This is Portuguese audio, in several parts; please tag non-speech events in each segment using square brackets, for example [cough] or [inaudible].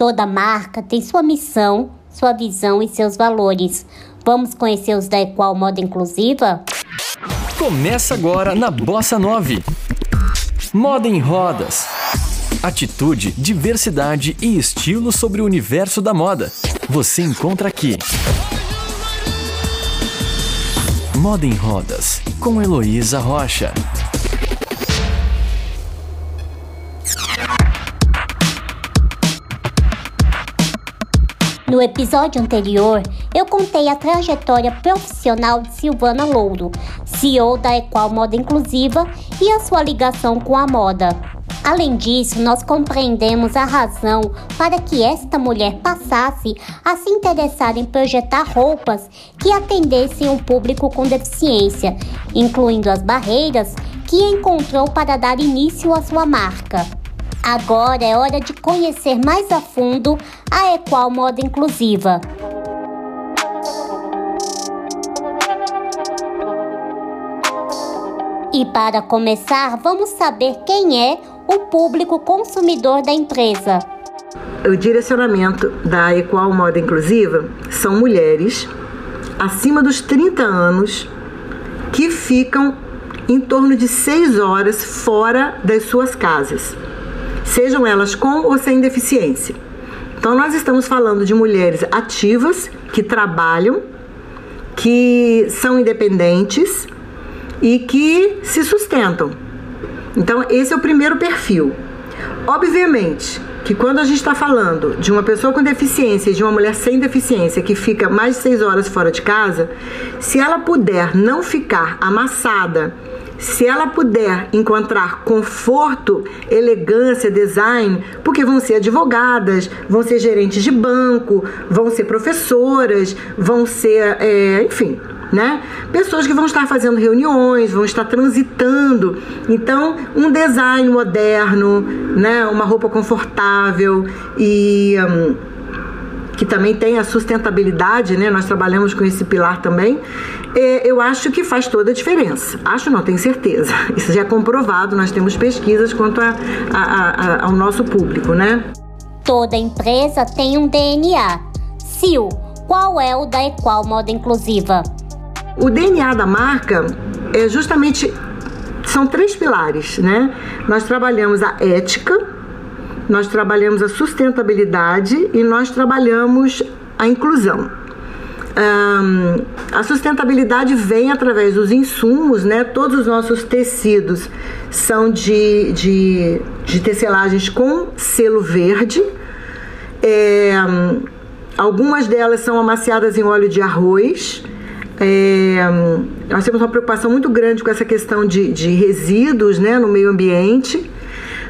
Toda marca tem sua missão, sua visão e seus valores. Vamos conhecer os da Equal Moda Inclusiva? Começa agora na Bossa 9. Moda em rodas. Atitude, diversidade e estilo sobre o universo da moda. Você encontra aqui. Moda em Rodas, com Heloísa Rocha. No episódio anterior, eu contei a trajetória profissional de Silvana Louro, CEO da Equal Moda Inclusiva e a sua ligação com a moda. Além disso, nós compreendemos a razão para que esta mulher passasse a se interessar em projetar roupas que atendessem um público com deficiência, incluindo as barreiras que encontrou para dar início à sua marca. Agora é hora de conhecer mais a fundo a Equal Moda Inclusiva. E para começar, vamos saber quem é o público consumidor da empresa. O direcionamento da Equal Moda Inclusiva são mulheres acima dos 30 anos que ficam em torno de 6 horas fora das suas casas sejam elas com ou sem deficiência. Então, nós estamos falando de mulheres ativas que trabalham, que são independentes e que se sustentam. Então, esse é o primeiro perfil. Obviamente que quando a gente está falando de uma pessoa com deficiência e de uma mulher sem deficiência que fica mais de seis horas fora de casa, se ela puder não ficar amassada se ela puder encontrar conforto, elegância, design, porque vão ser advogadas, vão ser gerentes de banco, vão ser professoras, vão ser, é, enfim, né? Pessoas que vão estar fazendo reuniões, vão estar transitando. Então, um design moderno, né? Uma roupa confortável e um, que também tem a sustentabilidade, né? Nós trabalhamos com esse pilar também. É, eu acho que faz toda a diferença. Acho não, tenho certeza. [laughs] Isso já é comprovado, nós temos pesquisas quanto a, a, a, ao nosso público, né? Toda empresa tem um DNA. Sil, qual é o da Equal Moda Inclusiva? O DNA da marca é justamente são três pilares, né? Nós trabalhamos a ética, nós trabalhamos a sustentabilidade e nós trabalhamos a inclusão. Um, a sustentabilidade vem através dos insumos, né? Todos os nossos tecidos são de, de, de tecelagens com selo verde. É, algumas delas são amaciadas em óleo de arroz. É, nós temos uma preocupação muito grande com essa questão de, de resíduos né, no meio ambiente.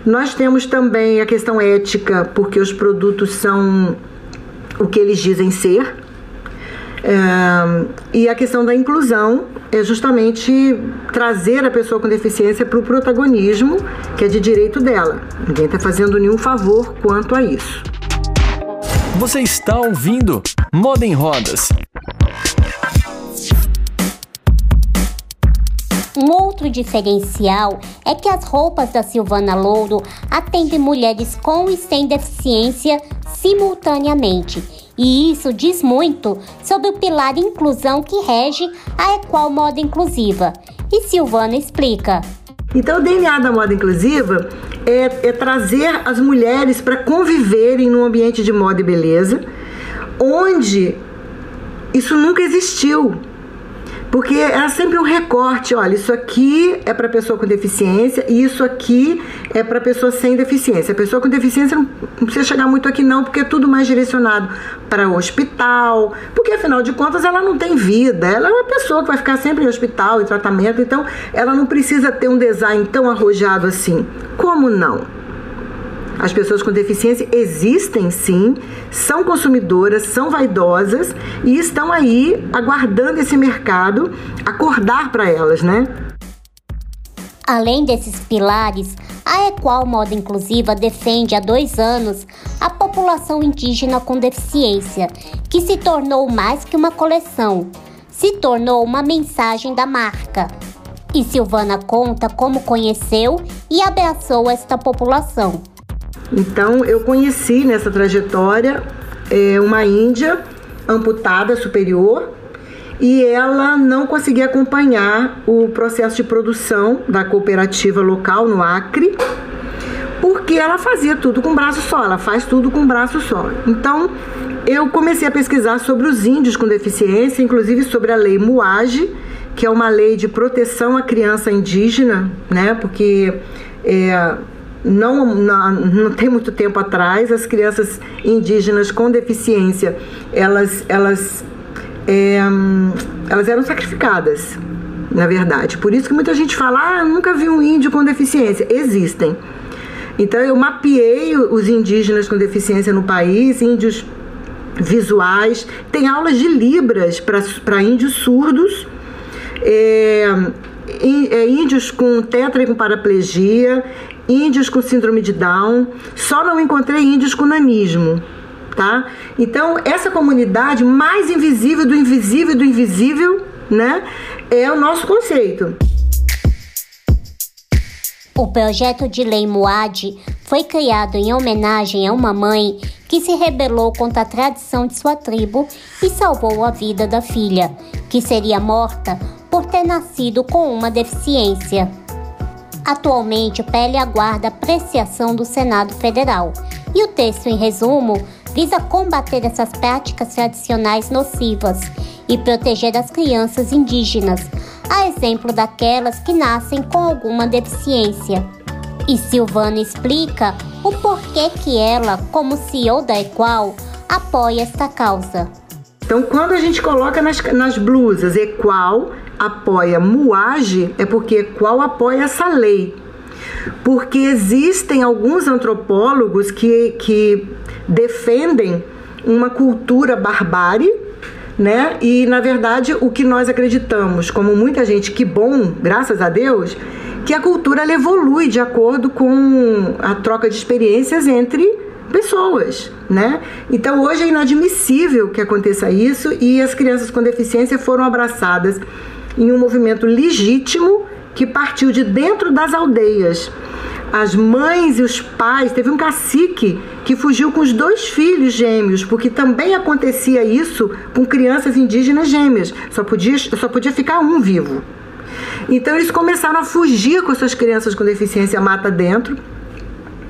Nós temos também a questão ética, porque os produtos são o que eles dizem ser. É, e a questão da inclusão é justamente trazer a pessoa com deficiência para o protagonismo, que é de direito dela. Ninguém está fazendo nenhum favor quanto a isso. Você está ouvindo Moda em Rodas Um outro diferencial é que as roupas da Silvana Louro atendem mulheres com e sem deficiência simultaneamente. E isso diz muito sobre o pilar inclusão que rege a Equal Moda Inclusiva. E Silvana explica. Então, o DNA da moda inclusiva é, é trazer as mulheres para conviverem num ambiente de moda e beleza, onde isso nunca existiu. Porque era sempre um recorte, olha, isso aqui é para pessoa com deficiência e isso aqui é para pessoa sem deficiência. A pessoa com deficiência não, não precisa chegar muito aqui não, porque é tudo mais direcionado para o hospital, porque afinal de contas ela não tem vida, ela é uma pessoa que vai ficar sempre em hospital, em tratamento, então ela não precisa ter um design tão arrojado assim. Como não? As pessoas com deficiência existem sim, são consumidoras, são vaidosas e estão aí aguardando esse mercado acordar para elas, né? Além desses pilares, a Equal Moda Inclusiva defende há dois anos a população indígena com deficiência, que se tornou mais que uma coleção, se tornou uma mensagem da marca. E Silvana conta como conheceu e abraçou esta população. Então eu conheci nessa trajetória é, uma índia amputada superior e ela não conseguia acompanhar o processo de produção da cooperativa local no Acre, porque ela fazia tudo com braço só, ela faz tudo com braço só. Então, eu comecei a pesquisar sobre os índios com deficiência, inclusive sobre a lei Muage, que é uma lei de proteção à criança indígena, né? Porque é, não, não, tem muito tempo atrás as crianças indígenas com deficiência elas elas é, elas eram sacrificadas, na verdade. Por isso que muita gente fala, ah, nunca vi um índio com deficiência. Existem. Então eu mapeei os indígenas com deficiência no país, índios visuais, tem aulas de libras para índios surdos, é, é, índios com tetra e com paraplegia, índios com síndrome de Down, só não encontrei índios com nanismo tá? Então, essa comunidade mais invisível do invisível do invisível, né, é o nosso conceito. O projeto de lei Moad foi criado em homenagem a uma mãe que se rebelou contra a tradição de sua tribo e salvou a vida da filha, que seria morta por ter nascido com uma deficiência. Atualmente, o PL aguarda apreciação do Senado Federal. E o texto, em resumo, visa combater essas práticas tradicionais nocivas e proteger as crianças indígenas, a exemplo daquelas que nascem com alguma deficiência. E Silvana explica o porquê que ela, como CEO da Equal, apoia esta causa. Então, quando a gente coloca nas, nas blusas Equal apoia Muage, é porque Equal apoia essa lei. Porque existem alguns antropólogos que, que defendem uma cultura barbárie, né? E na verdade o que nós acreditamos, como muita gente, que bom, graças a Deus, que a cultura evolui de acordo com a troca de experiências entre pessoas, né? Então hoje é inadmissível que aconteça isso e as crianças com deficiência foram abraçadas em um movimento legítimo que partiu de dentro das aldeias as mães e os pais. Teve um cacique que fugiu com os dois filhos gêmeos, porque também acontecia isso com crianças indígenas gêmeas. Só podia, só podia ficar um vivo. Então eles começaram a fugir com suas crianças com deficiência mata dentro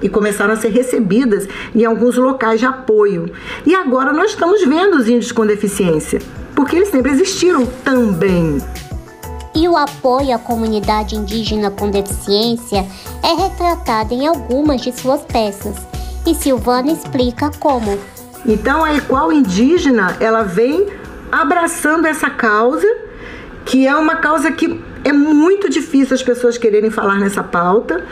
e começaram a ser recebidas em alguns locais de apoio. E agora nós estamos vendo os índios com deficiência, porque eles sempre existiram também e o apoio à comunidade indígena com deficiência é retratado em algumas de suas peças. E Silvana explica como. Então a Equal Indígena, ela vem abraçando essa causa, que é uma causa que é muito difícil as pessoas quererem falar nessa pauta,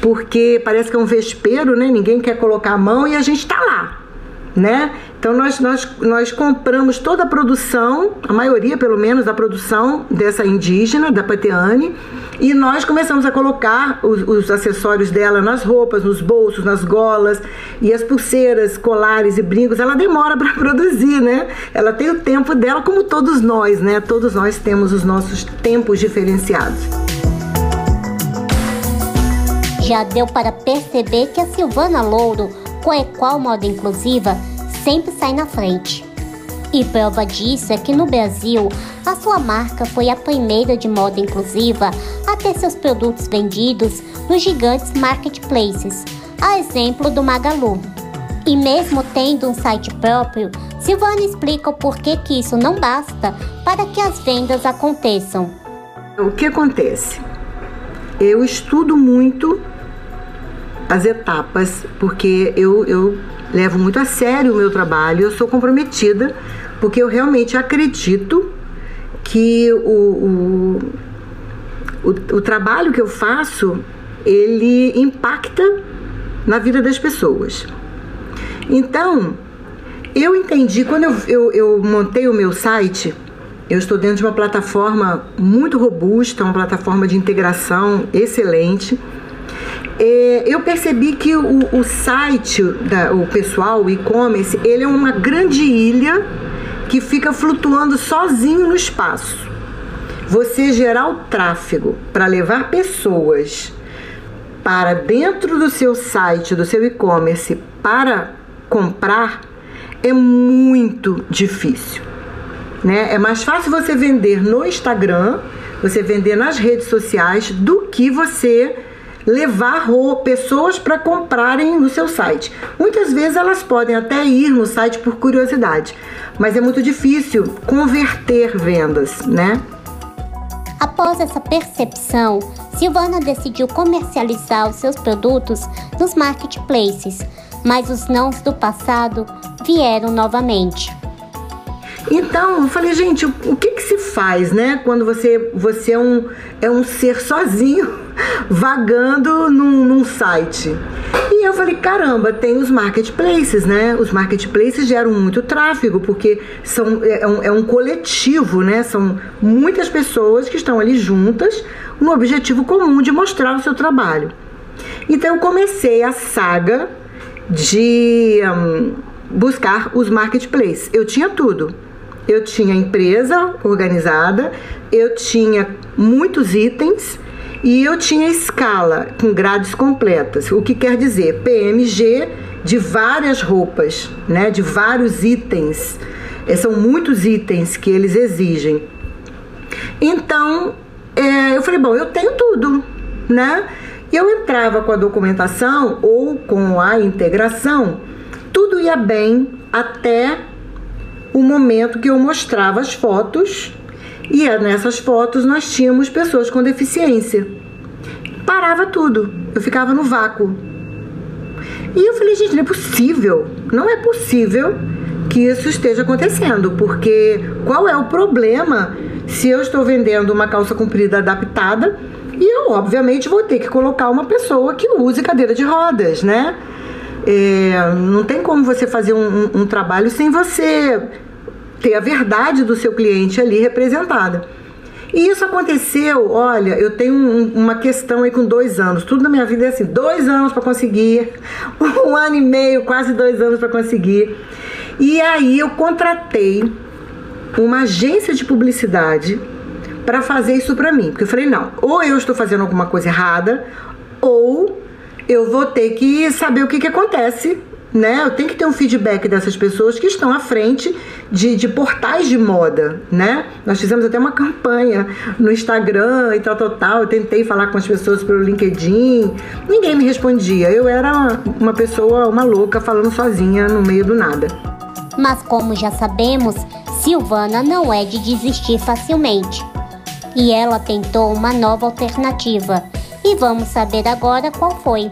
porque parece que é um vespeiro, né? Ninguém quer colocar a mão e a gente está lá, né? Então nós, nós, nós compramos toda a produção, a maioria pelo menos da produção dessa indígena, da Pateane, e nós começamos a colocar os, os, acessórios dela nas roupas, nos bolsos, nas golas, e as pulseiras, colares e brincos, ela demora para [laughs] produzir, né? Ela tem o tempo dela, como todos nós, né? Todos nós temos os nossos tempos diferenciados. Já deu para perceber que a Silvana Louro, com a Equal Moda Inclusiva, sempre sai na frente. E prova disso é que no Brasil, a sua marca foi a primeira de moda inclusiva a ter seus produtos vendidos nos gigantes marketplaces, a exemplo do Magalu. E mesmo tendo um site próprio, Silvana explica o porquê que isso não basta para que as vendas aconteçam. O que acontece? Eu estudo muito as etapas, porque eu, eu levo muito a sério o meu trabalho, eu sou comprometida, porque eu realmente acredito que o, o, o, o trabalho que eu faço, ele impacta na vida das pessoas. Então, eu entendi, quando eu, eu, eu, montei o meu site, eu estou dentro de uma plataforma muito robusta, uma plataforma de integração excelente é, eu percebi que o, o site, da, o pessoal, o e-commerce, ele é uma grande ilha que fica flutuando sozinho no espaço. Você gerar o tráfego para levar pessoas para dentro do seu site, do seu e-commerce, para comprar, é muito difícil. Né? É mais fácil você vender no Instagram, você vender nas redes sociais, do que você levar pessoas para comprarem no seu site. Muitas vezes elas podem até ir no site por curiosidade, mas é muito difícil converter vendas, né? Após essa percepção, Silvana decidiu comercializar os seus produtos nos marketplaces, mas os nãos do passado vieram novamente. Então, eu falei, gente, o que que se faz, né? Quando você, você é, um, é um ser sozinho [laughs] vagando num, num site. E eu falei, caramba, tem os marketplaces, né? Os marketplaces geram muito tráfego, porque são, é, um, é um coletivo, né? São muitas pessoas que estão ali juntas no objetivo comum de mostrar o seu trabalho. Então eu comecei a saga de um, buscar os marketplaces. Eu tinha tudo. Eu tinha empresa organizada, eu tinha muitos itens e eu tinha escala com grades completas. O que quer dizer PMG de várias roupas, né, de vários itens. É, são muitos itens que eles exigem. Então, é, eu falei, bom, eu tenho tudo, né? Eu entrava com a documentação ou com a integração, tudo ia bem até o momento que eu mostrava as fotos e nessas fotos nós tínhamos pessoas com deficiência. Parava tudo, eu ficava no vácuo. E eu falei, gente, não é possível, não é possível que isso esteja acontecendo, porque qual é o problema se eu estou vendendo uma calça comprida adaptada e eu, obviamente, vou ter que colocar uma pessoa que use cadeira de rodas, né? É, não tem como você fazer um, um, um trabalho sem você ter a verdade do seu cliente ali representada. E isso aconteceu, olha, eu tenho um, uma questão aí com dois anos. Tudo na minha vida é assim, dois anos para conseguir, [laughs] um ano e meio, quase dois anos para conseguir. E aí eu contratei uma agência de publicidade para fazer isso para mim, porque eu falei não, ou eu estou fazendo alguma coisa errada, ou eu vou ter que saber o que, que acontece né? Eu tenho que ter um feedback dessas pessoas que estão à frente de, de portais de moda, né? Nós fizemos até uma campanha no Instagram e tal, tal, tal. Eu tentei falar com as pessoas pelo LinkedIn, ninguém me respondia. Eu era uma pessoa, uma louca, falando sozinha no meio do nada. Mas como já sabemos, Silvana não é de desistir facilmente. E ela tentou uma nova alternativa. E vamos saber agora qual foi.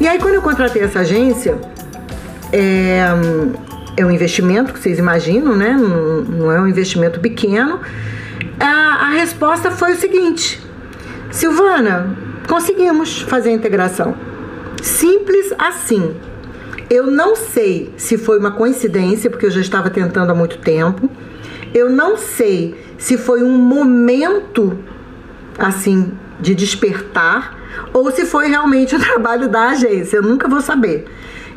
E aí, quando eu contratei essa agência, é, é um investimento que vocês imaginam, né? Não, não é um investimento pequeno. A, a resposta foi o seguinte: Silvana, conseguimos fazer a integração. Simples assim. Eu não sei se foi uma coincidência, porque eu já estava tentando há muito tempo. Eu não sei se foi um momento assim de despertar ou se foi realmente o [laughs] trabalho da agência. Eu nunca vou saber.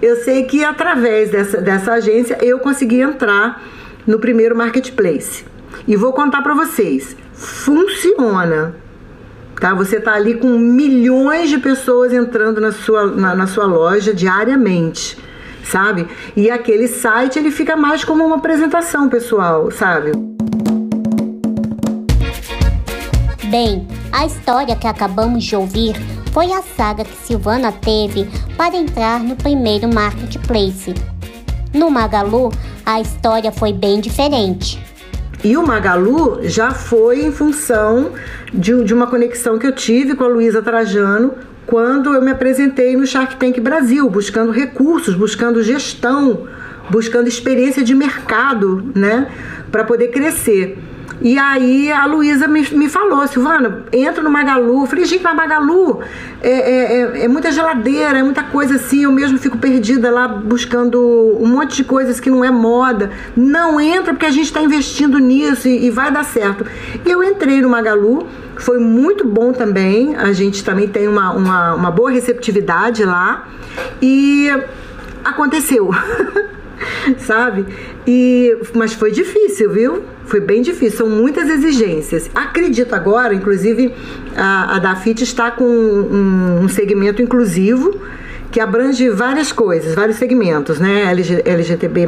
Eu sei que através dessa, dessa agência eu consegui entrar no primeiro marketplace. E vou contar para vocês, funciona. Tá? Você está ali com milhões de pessoas entrando na sua, na, na sua loja diariamente, sabe? E aquele site ele fica mais como uma apresentação pessoal, sabe? Bem, a história que acabamos de ouvir foi a saga que Silvana teve para entrar no primeiro marketplace. No Magalu, a história foi bem diferente. E o Magalu já foi em função de, de uma conexão que eu tive com a Luísa Trajano quando eu me apresentei no Shark Tank Brasil, buscando recursos, buscando gestão, buscando experiência de mercado, né, para poder crescer. E aí a Luísa me, me falou, Silvana, entra no Magalu. Eu falei, gente, mas Magalu é, é, é, é, muita geladeira, é muita coisa assim. Eu mesmo fico perdida lá buscando um monte de coisas que não é moda. Não entra porque a gente está investindo nisso e, e vai dar certo. Eu entrei no Magalu, foi muito bom também. A gente também tem uma, uma, uma boa receptividade lá. E aconteceu. [laughs] [laughs] sabe? E, mas foi difícil, viu? Foi bem difícil, são muitas exigências. Acredito agora, inclusive, a, a Dafit está com um, um segmento inclusivo que abrange várias coisas, vários segmentos, né? LG, LGTB+,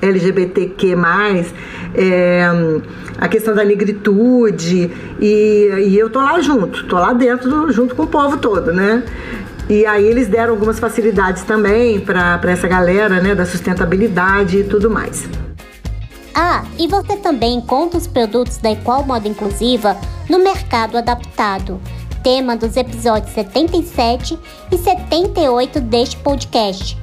LGBTQ+, é, a questão da negritude, e, e eu tô lá junto, tô lá dentro, junto com o povo todo, né? E aí eles deram algumas facilidades também para essa galera, né, da sustentabilidade e tudo mais. Ah, e você também encontra os produtos da Equal Moda Inclusiva no mercado adaptado tema dos episódios 77 e 78 deste podcast.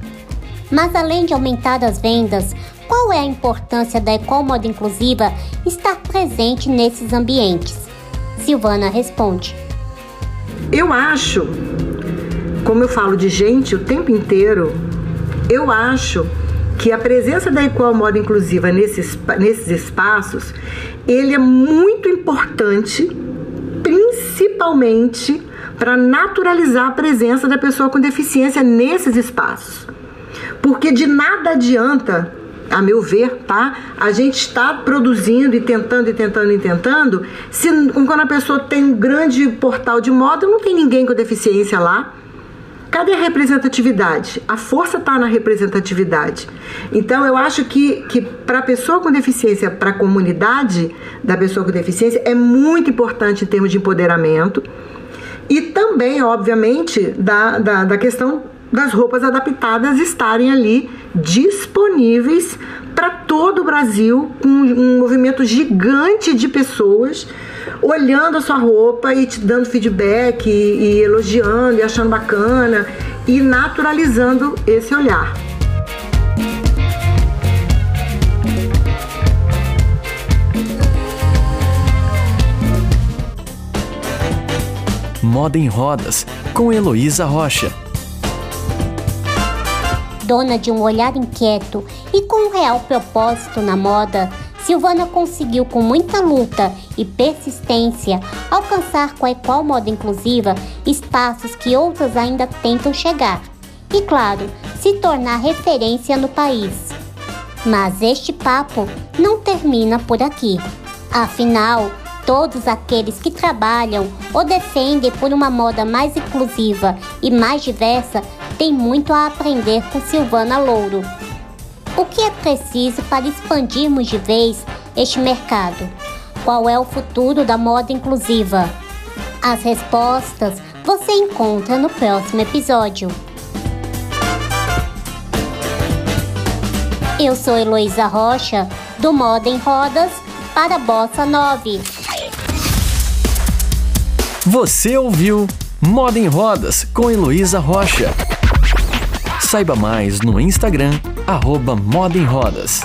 Mas além de aumentar as vendas, qual é a importância da Ecomoda Inclusiva estar presente nesses ambientes? Silvana responde. Eu acho, como eu falo de gente o tempo inteiro, eu acho que a presença da Equal Moda Inclusiva nesses, nesses espaços, ele é muito importante principalmente para naturalizar a presença da pessoa com deficiência nesses espaços. Porque de nada adianta, a meu ver, tá? A gente está produzindo e tentando e tentando e tentando, se quando a pessoa tem um grande portal de moda, não tem ninguém com deficiência lá. Cadê a representatividade? A força está na representatividade. Então, eu acho que, que para a pessoa com deficiência, para a comunidade da pessoa com deficiência, é muito importante em termos de empoderamento. E também, obviamente, da, da, da questão das roupas adaptadas estarem ali disponíveis para todo o Brasil, com um movimento gigante de pessoas olhando a sua roupa e te dando feedback e, e elogiando e achando bacana e naturalizando esse olhar. Moda em Rodas, com Heloísa Rocha. Dona de um olhar inquieto e com um real propósito na moda, Silvana conseguiu com muita luta e persistência alcançar com a Equal Moda Inclusiva espaços que outras ainda tentam chegar. E claro, se tornar referência no país. Mas este papo não termina por aqui. Afinal, todos aqueles que trabalham ou defendem por uma moda mais inclusiva e mais diversa têm muito a aprender com Silvana Louro. O que é preciso para expandirmos de vez este mercado? Qual é o futuro da moda inclusiva? As respostas você encontra no próximo episódio. Eu sou Heloísa Rocha, do Moda em Rodas para Bossa 9. Você ouviu Moda em Rodas com Heloísa Rocha. Saiba mais no Instagram arroba Moda em Rodas.